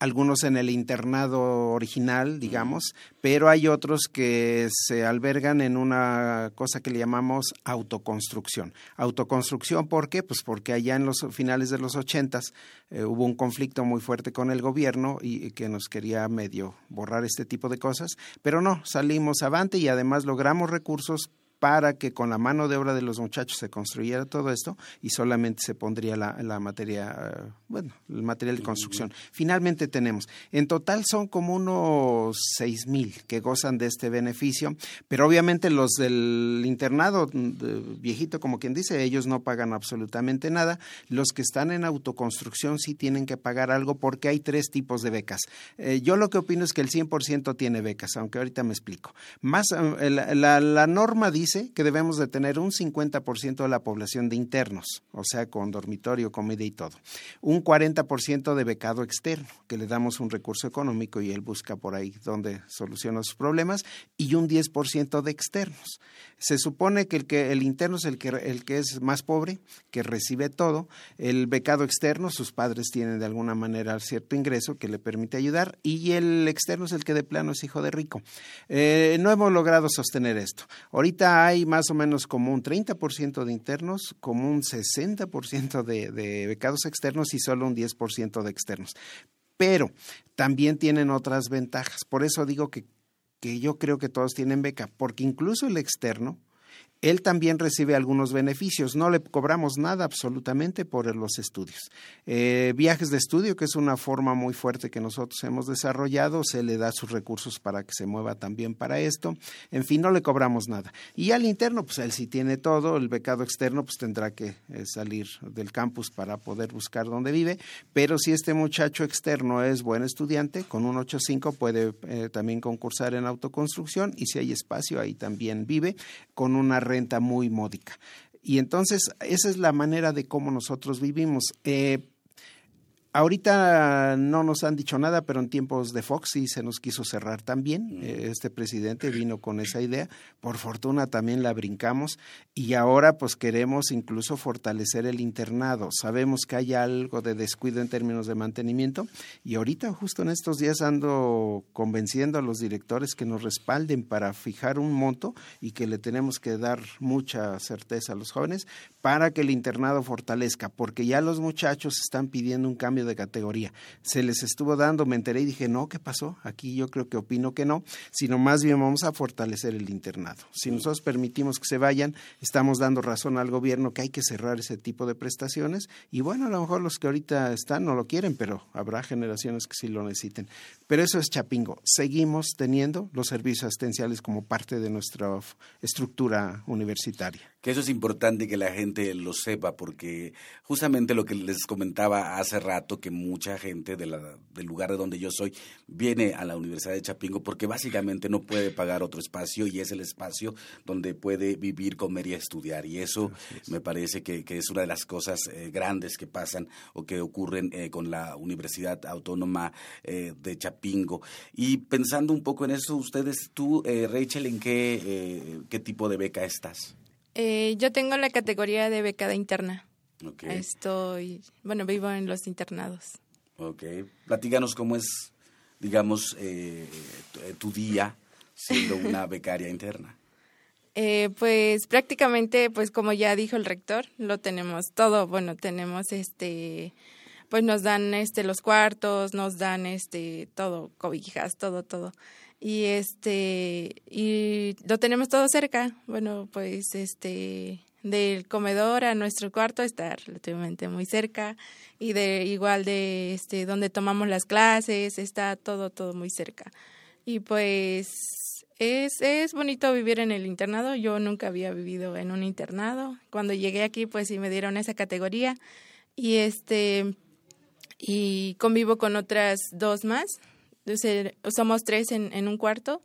algunos en el internado original, digamos, pero hay otros que se albergan en una cosa que le llamamos autoconstrucción. Autoconstrucción, ¿por qué? Pues porque allá en los finales de los ochentas eh, hubo un conflicto muy fuerte con el gobierno y, y que nos quería medio borrar este tipo de cosas, pero no, salimos avante y además logramos recursos para que con la mano de obra de los muchachos se construyera todo esto y solamente se pondría la, la materia, eh, bueno, el material de construcción. Finalmente tenemos, en total son como unos seis mil que gozan de este beneficio, pero obviamente los del internado viejito, como quien dice, ellos no pagan absolutamente nada. Los que están en autoconstrucción sí tienen que pagar algo porque hay tres tipos de becas. Eh, yo lo que opino es que el 100% tiene becas, aunque ahorita me explico. Más, eh, la, la norma dice que debemos de tener un 50% de la población de internos, o sea, con dormitorio, comida y todo. Un 40% de becado externo, que le damos un recurso económico y él busca por ahí donde soluciona sus problemas, y un 10% de externos. Se supone que el, que el interno es el que, el que es más pobre, que recibe todo. El becado externo, sus padres tienen de alguna manera cierto ingreso que le permite ayudar, y el externo es el que de plano es hijo de rico. Eh, no hemos logrado sostener esto. Ahorita hay más o menos como un 30% de internos, como un 60% de, de becados externos y solo un 10% de externos. Pero también tienen otras ventajas. Por eso digo que, que yo creo que todos tienen beca, porque incluso el externo, él también recibe algunos beneficios. No le cobramos nada absolutamente por los estudios. Eh, viajes de estudio, que es una forma muy fuerte que nosotros hemos desarrollado, se le da sus recursos para que se mueva también para esto. En fin, no le cobramos nada. Y al interno, pues él sí tiene todo. El becado externo, pues tendrá que eh, salir del campus para poder buscar dónde vive. Pero si este muchacho externo es buen estudiante, con un 8.5 puede eh, también concursar en autoconstrucción y si hay espacio, ahí también vive con una renta muy módica. Y entonces esa es la manera de cómo nosotros vivimos. Eh, Ahorita no nos han dicho nada, pero en tiempos de Fox sí se nos quiso cerrar también. Mm. Eh, este presidente vino con esa idea. Por fortuna también la brincamos y ahora pues queremos incluso fortalecer el internado. Sabemos que hay algo de descuido en términos de mantenimiento y ahorita justo en estos días ando convenciendo a los directores que nos respalden para fijar un monto y que le tenemos que dar mucha certeza a los jóvenes para que el internado fortalezca, porque ya los muchachos están pidiendo un cambio de categoría. Se les estuvo dando, me enteré y dije, no, ¿qué pasó? Aquí yo creo que opino que no, sino más bien vamos a fortalecer el internado. Si nosotros permitimos que se vayan, estamos dando razón al gobierno que hay que cerrar ese tipo de prestaciones y bueno, a lo mejor los que ahorita están no lo quieren, pero habrá generaciones que sí lo necesiten. Pero eso es Chapingo. Seguimos teniendo los servicios asistenciales como parte de nuestra estructura universitaria. Que eso es importante que la gente lo sepa, porque justamente lo que les comentaba hace rato, que mucha gente de la, del lugar de donde yo soy viene a la Universidad de Chapingo porque básicamente no puede pagar otro espacio y es el espacio donde puede vivir, comer y estudiar. Y eso me parece que, que, es una de las cosas eh, grandes que pasan o que ocurren eh, con la Universidad Autónoma eh, de Chapingo. Y pensando un poco en eso, ustedes, tú, Rachel, ¿en qué, qué tipo de beca estás? Eh, yo tengo la categoría de becada interna. Estoy, bueno, vivo en los internados. Ok. Platíganos cómo es, digamos, eh, tu día siendo [laughs] una becaria interna. Eh, pues prácticamente, pues como ya dijo el rector, lo tenemos todo. Bueno, tenemos este, pues nos dan este los cuartos, nos dan este todo, cobijas, todo, todo y este y lo tenemos todo cerca bueno pues este del comedor a nuestro cuarto está relativamente muy cerca y de igual de este donde tomamos las clases está todo todo muy cerca. Y pues es es bonito vivir en el internado. Yo nunca había vivido en un internado. Cuando llegué aquí pues sí me dieron esa categoría. Y este y convivo con otras dos más. Somos tres en un cuarto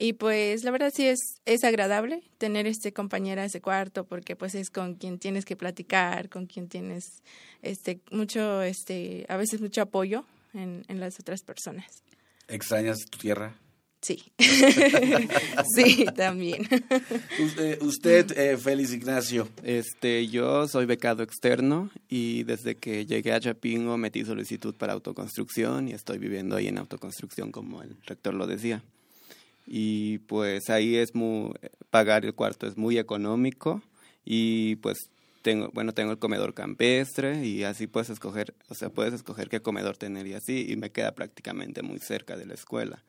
y pues la verdad sí es, es agradable tener este compañera ese cuarto porque pues es con quien tienes que platicar, con quien tienes este mucho, este, a veces mucho apoyo en, en las otras personas. ¿Extrañas tu tierra? Sí, [laughs] sí, también. usted, eh, Félix Ignacio. Este, yo soy becado externo y desde que llegué a Chapingo metí solicitud para autoconstrucción y estoy viviendo ahí en autoconstrucción como el rector lo decía. Y pues ahí es muy, pagar el cuarto es muy económico y pues tengo, bueno, tengo el comedor campestre y así puedes escoger, o sea, puedes escoger qué comedor tener y así y me queda prácticamente muy cerca de la escuela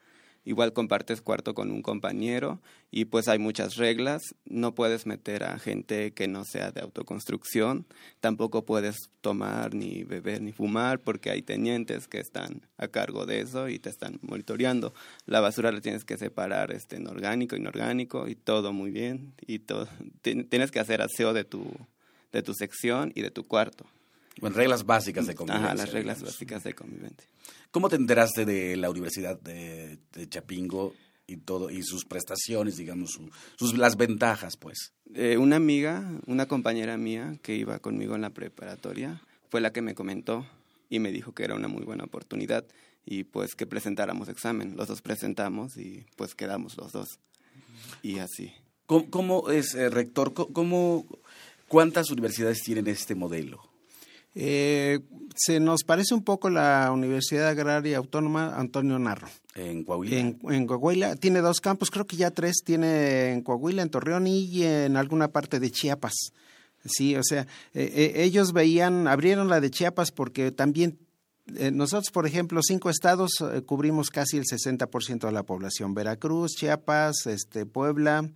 igual compartes cuarto con un compañero y pues hay muchas reglas, no puedes meter a gente que no sea de autoconstrucción, tampoco puedes tomar ni beber ni fumar porque hay tenientes que están a cargo de eso y te están monitoreando. La basura la tienes que separar este, en orgánico, inorgánico y todo muy bien y todo tienes que hacer aseo de tu de tu sección y de tu cuarto. Bueno, reglas básicas de convivencia. Ajá, las reglas básicas de convivencia. ¿Cómo te enteraste de la Universidad de, Chapingo y todo y sus prestaciones, digamos, sus las ventajas, pues? Eh, una amiga, una compañera mía que iba conmigo en la preparatoria, fue la que me comentó y me dijo que era una muy buena oportunidad y pues que presentáramos examen. Los dos presentamos y pues quedamos los dos. Y así. ¿Cómo, es, eh, rector? ¿Cómo, ¿Cuántas universidades tienen este modelo? Eh, se nos parece un poco la Universidad Agraria Autónoma Antonio Narro. ¿En Coahuila? En, Coahuila. Tiene dos campus, creo que ya tres tiene en Coahuila, en Torreón y en alguna parte de Chiapas. Sí, o sea, eh, eh, ellos veían, abrieron la de Chiapas porque también nosotros, por ejemplo, cinco estados cubrimos casi el 60% de la población. Veracruz, Chiapas, este, Puebla,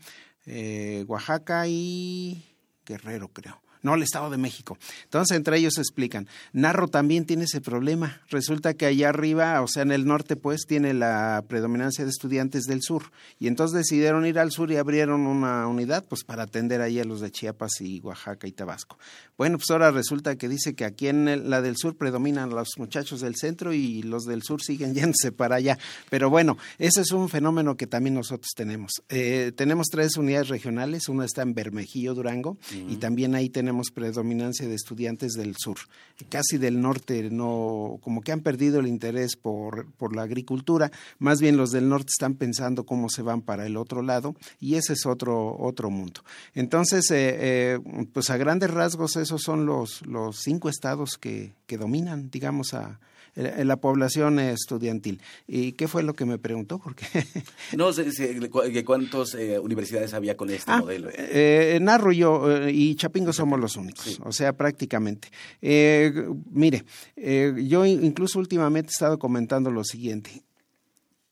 Oaxaca y Guerrero, creo no el Estado de México. Entonces, entre ellos explican. Narro también tiene ese problema. Resulta que allá arriba, o sea, en el norte, pues, tiene la predominancia de estudiantes del sur. Y entonces decidieron ir al sur y abrieron una unidad, pues, para atender ahí a los de Chiapas y Oaxaca y Tabasco. Bueno, pues ahora resulta que dice que aquí en la del sur predominan los muchachos del centro y los del sur siguen [laughs] yéndose para allá. Pero bueno, ese es un fenómeno que también nosotros tenemos. Eh, tenemos tres unidades regionales. Una está en Bermejillo, Durango, y también ahí tenemos predominancia de estudiantes del sur. Casi del norte no, como que han perdido el interés por, por la agricultura, más bien los del norte están pensando cómo se van para el otro lado y ese es otro, otro mundo. Entonces, eh, eh, pues a grandes rasgos esos son los, los cinco estados que, que dominan, digamos, a, en la población estudiantil. ¿Y qué fue lo que me preguntó? Porque [laughs] no sé cuántas eh, universidades había con este ah, modelo. Eh, Narro y yo eh, y Chapingo somos los únicos, o sea, prácticamente. Eh, mire, yo incluso últimamente he estado comentando lo siguiente.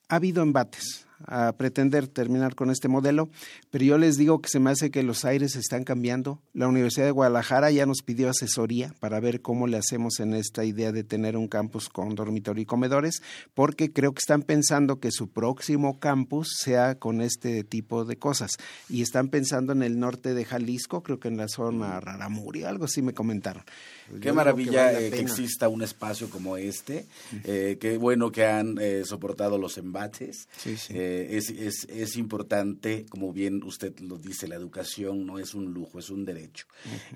Ha habido embates a pretender terminar con este modelo, pero yo les digo que se me hace que los aires están cambiando. La Universidad de Guadalajara ya nos pidió asesoría para ver cómo le hacemos en esta idea de tener un campus con dormitorio y comedores, porque creo que están pensando que su próximo campus sea con este tipo de cosas. Y están pensando en el norte de Jalisco, creo que en la zona Raramuri, algo así me comentaron. Qué maravilla eh, que, exista un espacio como este. Eh, qué bueno que han eh, soportado los embates. es, es, es, importante, como bien usted lo dice, la educación no es un lujo, es un derecho.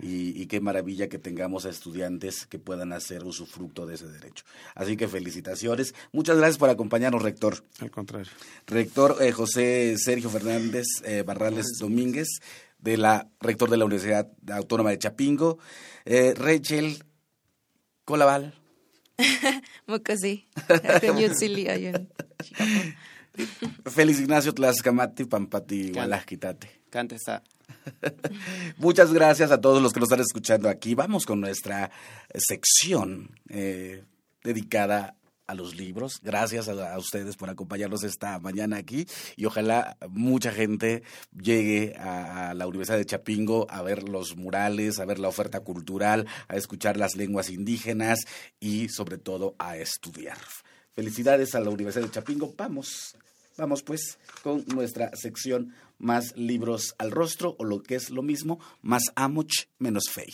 y, y, qué maravilla que tengamos a estudiantes que puedan hacer usufructo de ese derecho. Así que felicitaciones. Muchas gracias por acompañarnos, rector. Al contrario. Rector José Sergio Fernández Barrales Domínguez de la rector de la Universidad Autónoma de Chapingo, eh, Rachel Colaval. [laughs] Mocasí. Feliz [laughs] Ignacio Tlaxcamati, Pampati, Gualasquitate. Cantesa. [laughs] Muchas gracias a todos los que nos están escuchando aquí. Vamos con nuestra sección eh, dedicada a los libros. Gracias a, ustedes por acompañarnos esta mañana aquí y ojalá mucha gente llegue a, la Universidad de Chapingo a ver los murales, a ver la oferta cultural, a escuchar las lenguas indígenas y sobre todo a estudiar. Felicidades a la Universidad de Chapingo. Vamos, vamos pues con nuestra sección más libros al rostro o lo que es lo mismo, más amoch menos face.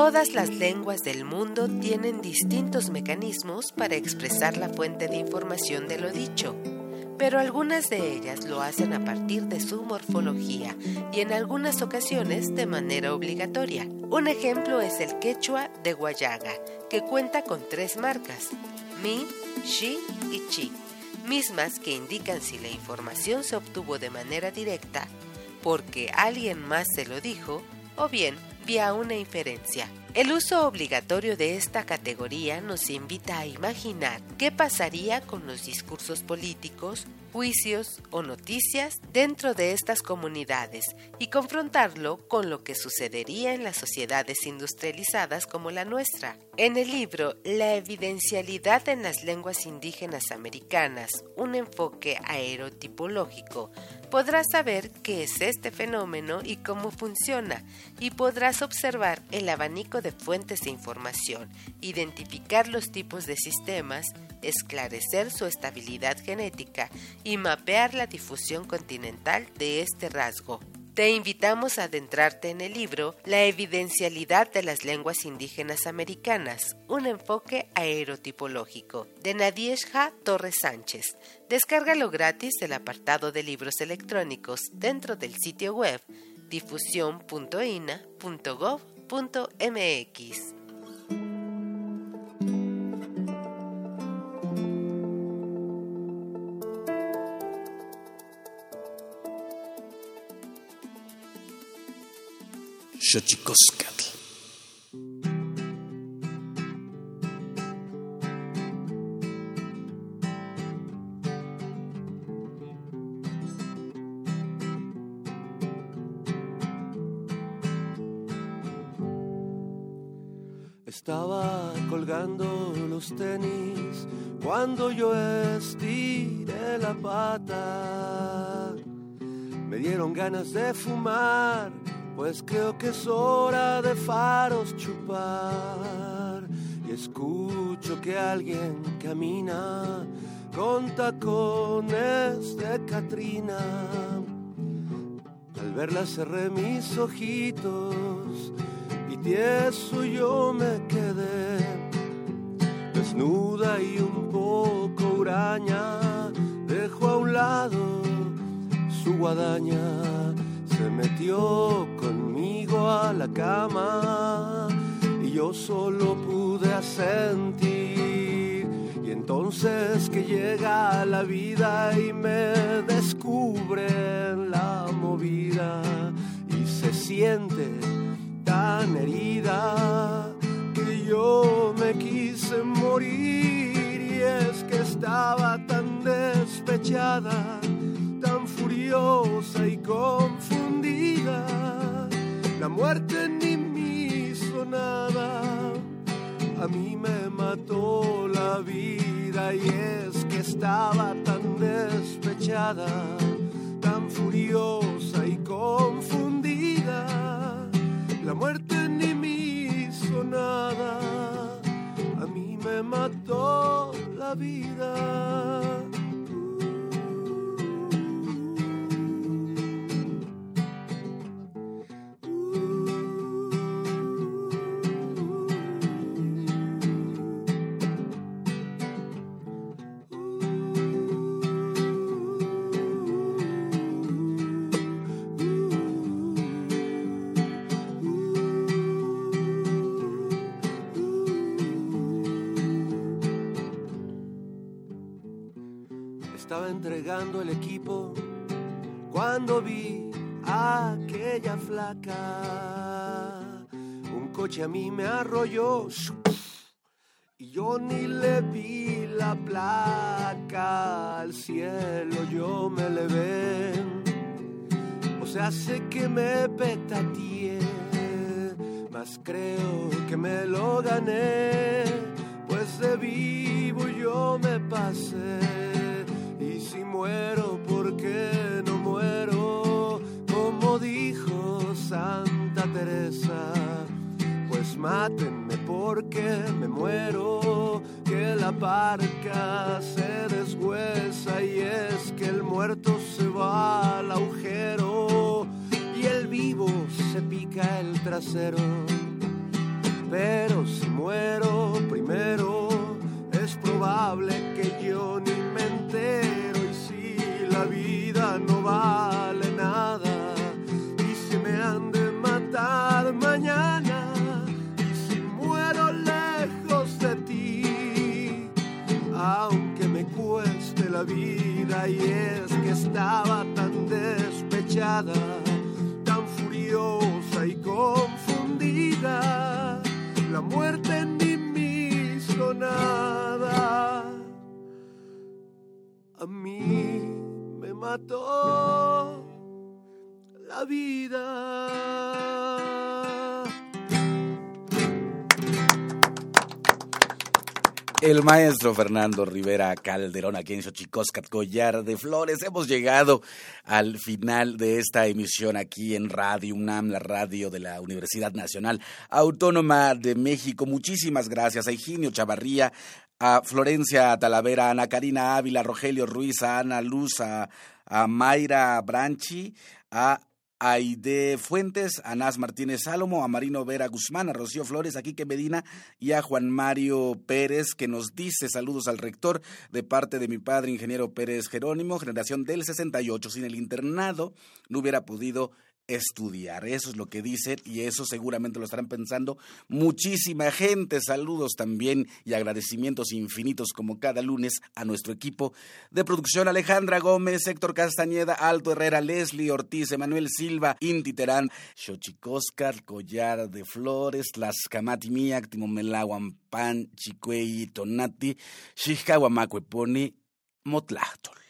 Todas las lenguas del mundo tienen distintos mecanismos para expresar la fuente de información de lo dicho, pero algunas de ellas lo hacen a partir de su morfología y en algunas ocasiones de manera obligatoria. Un ejemplo es el quechua de Guayaga, que cuenta con tres marcas, mi, shi y chi, mismas que indican si la información se obtuvo de manera directa porque alguien más se lo dijo, o bien vía una inferencia. El uso obligatorio de esta categoría nos invita a imaginar qué pasaría con los discursos políticos, juicios o noticias dentro de estas comunidades y confrontarlo con lo que sucedería en las sociedades industrializadas como la nuestra. En el libro La evidencialidad en las lenguas indígenas americanas, un enfoque aerotipológico, podrás saber qué es este fenómeno y cómo funciona, y podrás observar el abanico de fuentes de información, identificar los tipos de sistemas, esclarecer su estabilidad genética y mapear la difusión continental de este rasgo. Te invitamos a adentrarte en el libro La evidencialidad de las lenguas indígenas americanas, un enfoque aerotipológico, de Nadiesha Torres Sánchez. Descárgalo gratis del apartado de libros electrónicos dentro del sitio web difusión.ina.gov.mx. Xochicoscatl. Estaba colgando los tenis cuando yo estiré la pata. Me dieron ganas de fumar, pues creo que es hora de faros chupar. Y escucho que alguien camina con tacones de Catrina. Al verla cerré mis ojitos y tieso yo me quedé, desnuda y un poco huraña, dejó a un lado su guadaña, metió conmigo a la cama y yo solo pude asentir. Y entonces que llega la vida y me descubre la movida y se siente tan herida que yo me quise morir y es que estaba tan despechada, tan furiosa y La muerte ni me hizo nada, a mí me mató la vida y es que estaba tan despechada, tan furiosa y confundida. La muerte ni me hizo nada, a mí me mató la vida. Entregando el equipo cuando vi aquella flaca. Un coche a mí me arrolló y yo ni le vi la placa. Al cielo yo me levé. O sea, sé que me petateé, mas creo que me lo gané. Pues de vivo yo me pasé. Muero, ¿por qué no muero? Como dijo Santa Teresa, pues mátenme porque me muero, que la parca se deshuesa y es que el muerto se va al agujero y el vivo se pica el trasero. Pero si muero primero, es probable que yo ni me no vale nada. Y si me han de matar mañana, y si muero lejos de ti, aunque me cueste la vida, y es que estaba tan despechada, tan furiosa y confundida, la muerte ni me hizo. La vida. El maestro Fernando Rivera Calderón aquí en Xochicóscat Collar de Flores. Hemos llegado al final de esta emisión aquí en Radio UNAM, la radio de la Universidad Nacional Autónoma de México. Muchísimas gracias a Higinio Chavarría, a Florencia Talavera, a Ana Karina Ávila, a Rogelio Ruiz, a Ana Luz, a, a Mayra Branchi, a Aide Fuentes, a Naz Martínez Sálomo, a Marino Vera Guzmán, a Rocío Flores, a Quique Medina y a Juan Mario Pérez, que nos dice saludos al rector de parte de mi padre, ingeniero Pérez Jerónimo, generación del 68. Sin el internado no hubiera podido estudiar. Eso es lo que dicen y eso seguramente lo estarán pensando muchísima gente. Saludos también y agradecimientos infinitos como cada lunes a nuestro equipo de producción Alejandra Gómez, Héctor Castañeda, Alto Herrera, Leslie Ortiz, Emanuel Silva, Inti Terán, Xochicóscar, Collar de Flores, Tlaxcamati Miak, Timomelahuampan, Chicuey, Tonati, Xixcahuamacueponi, Motlachtol.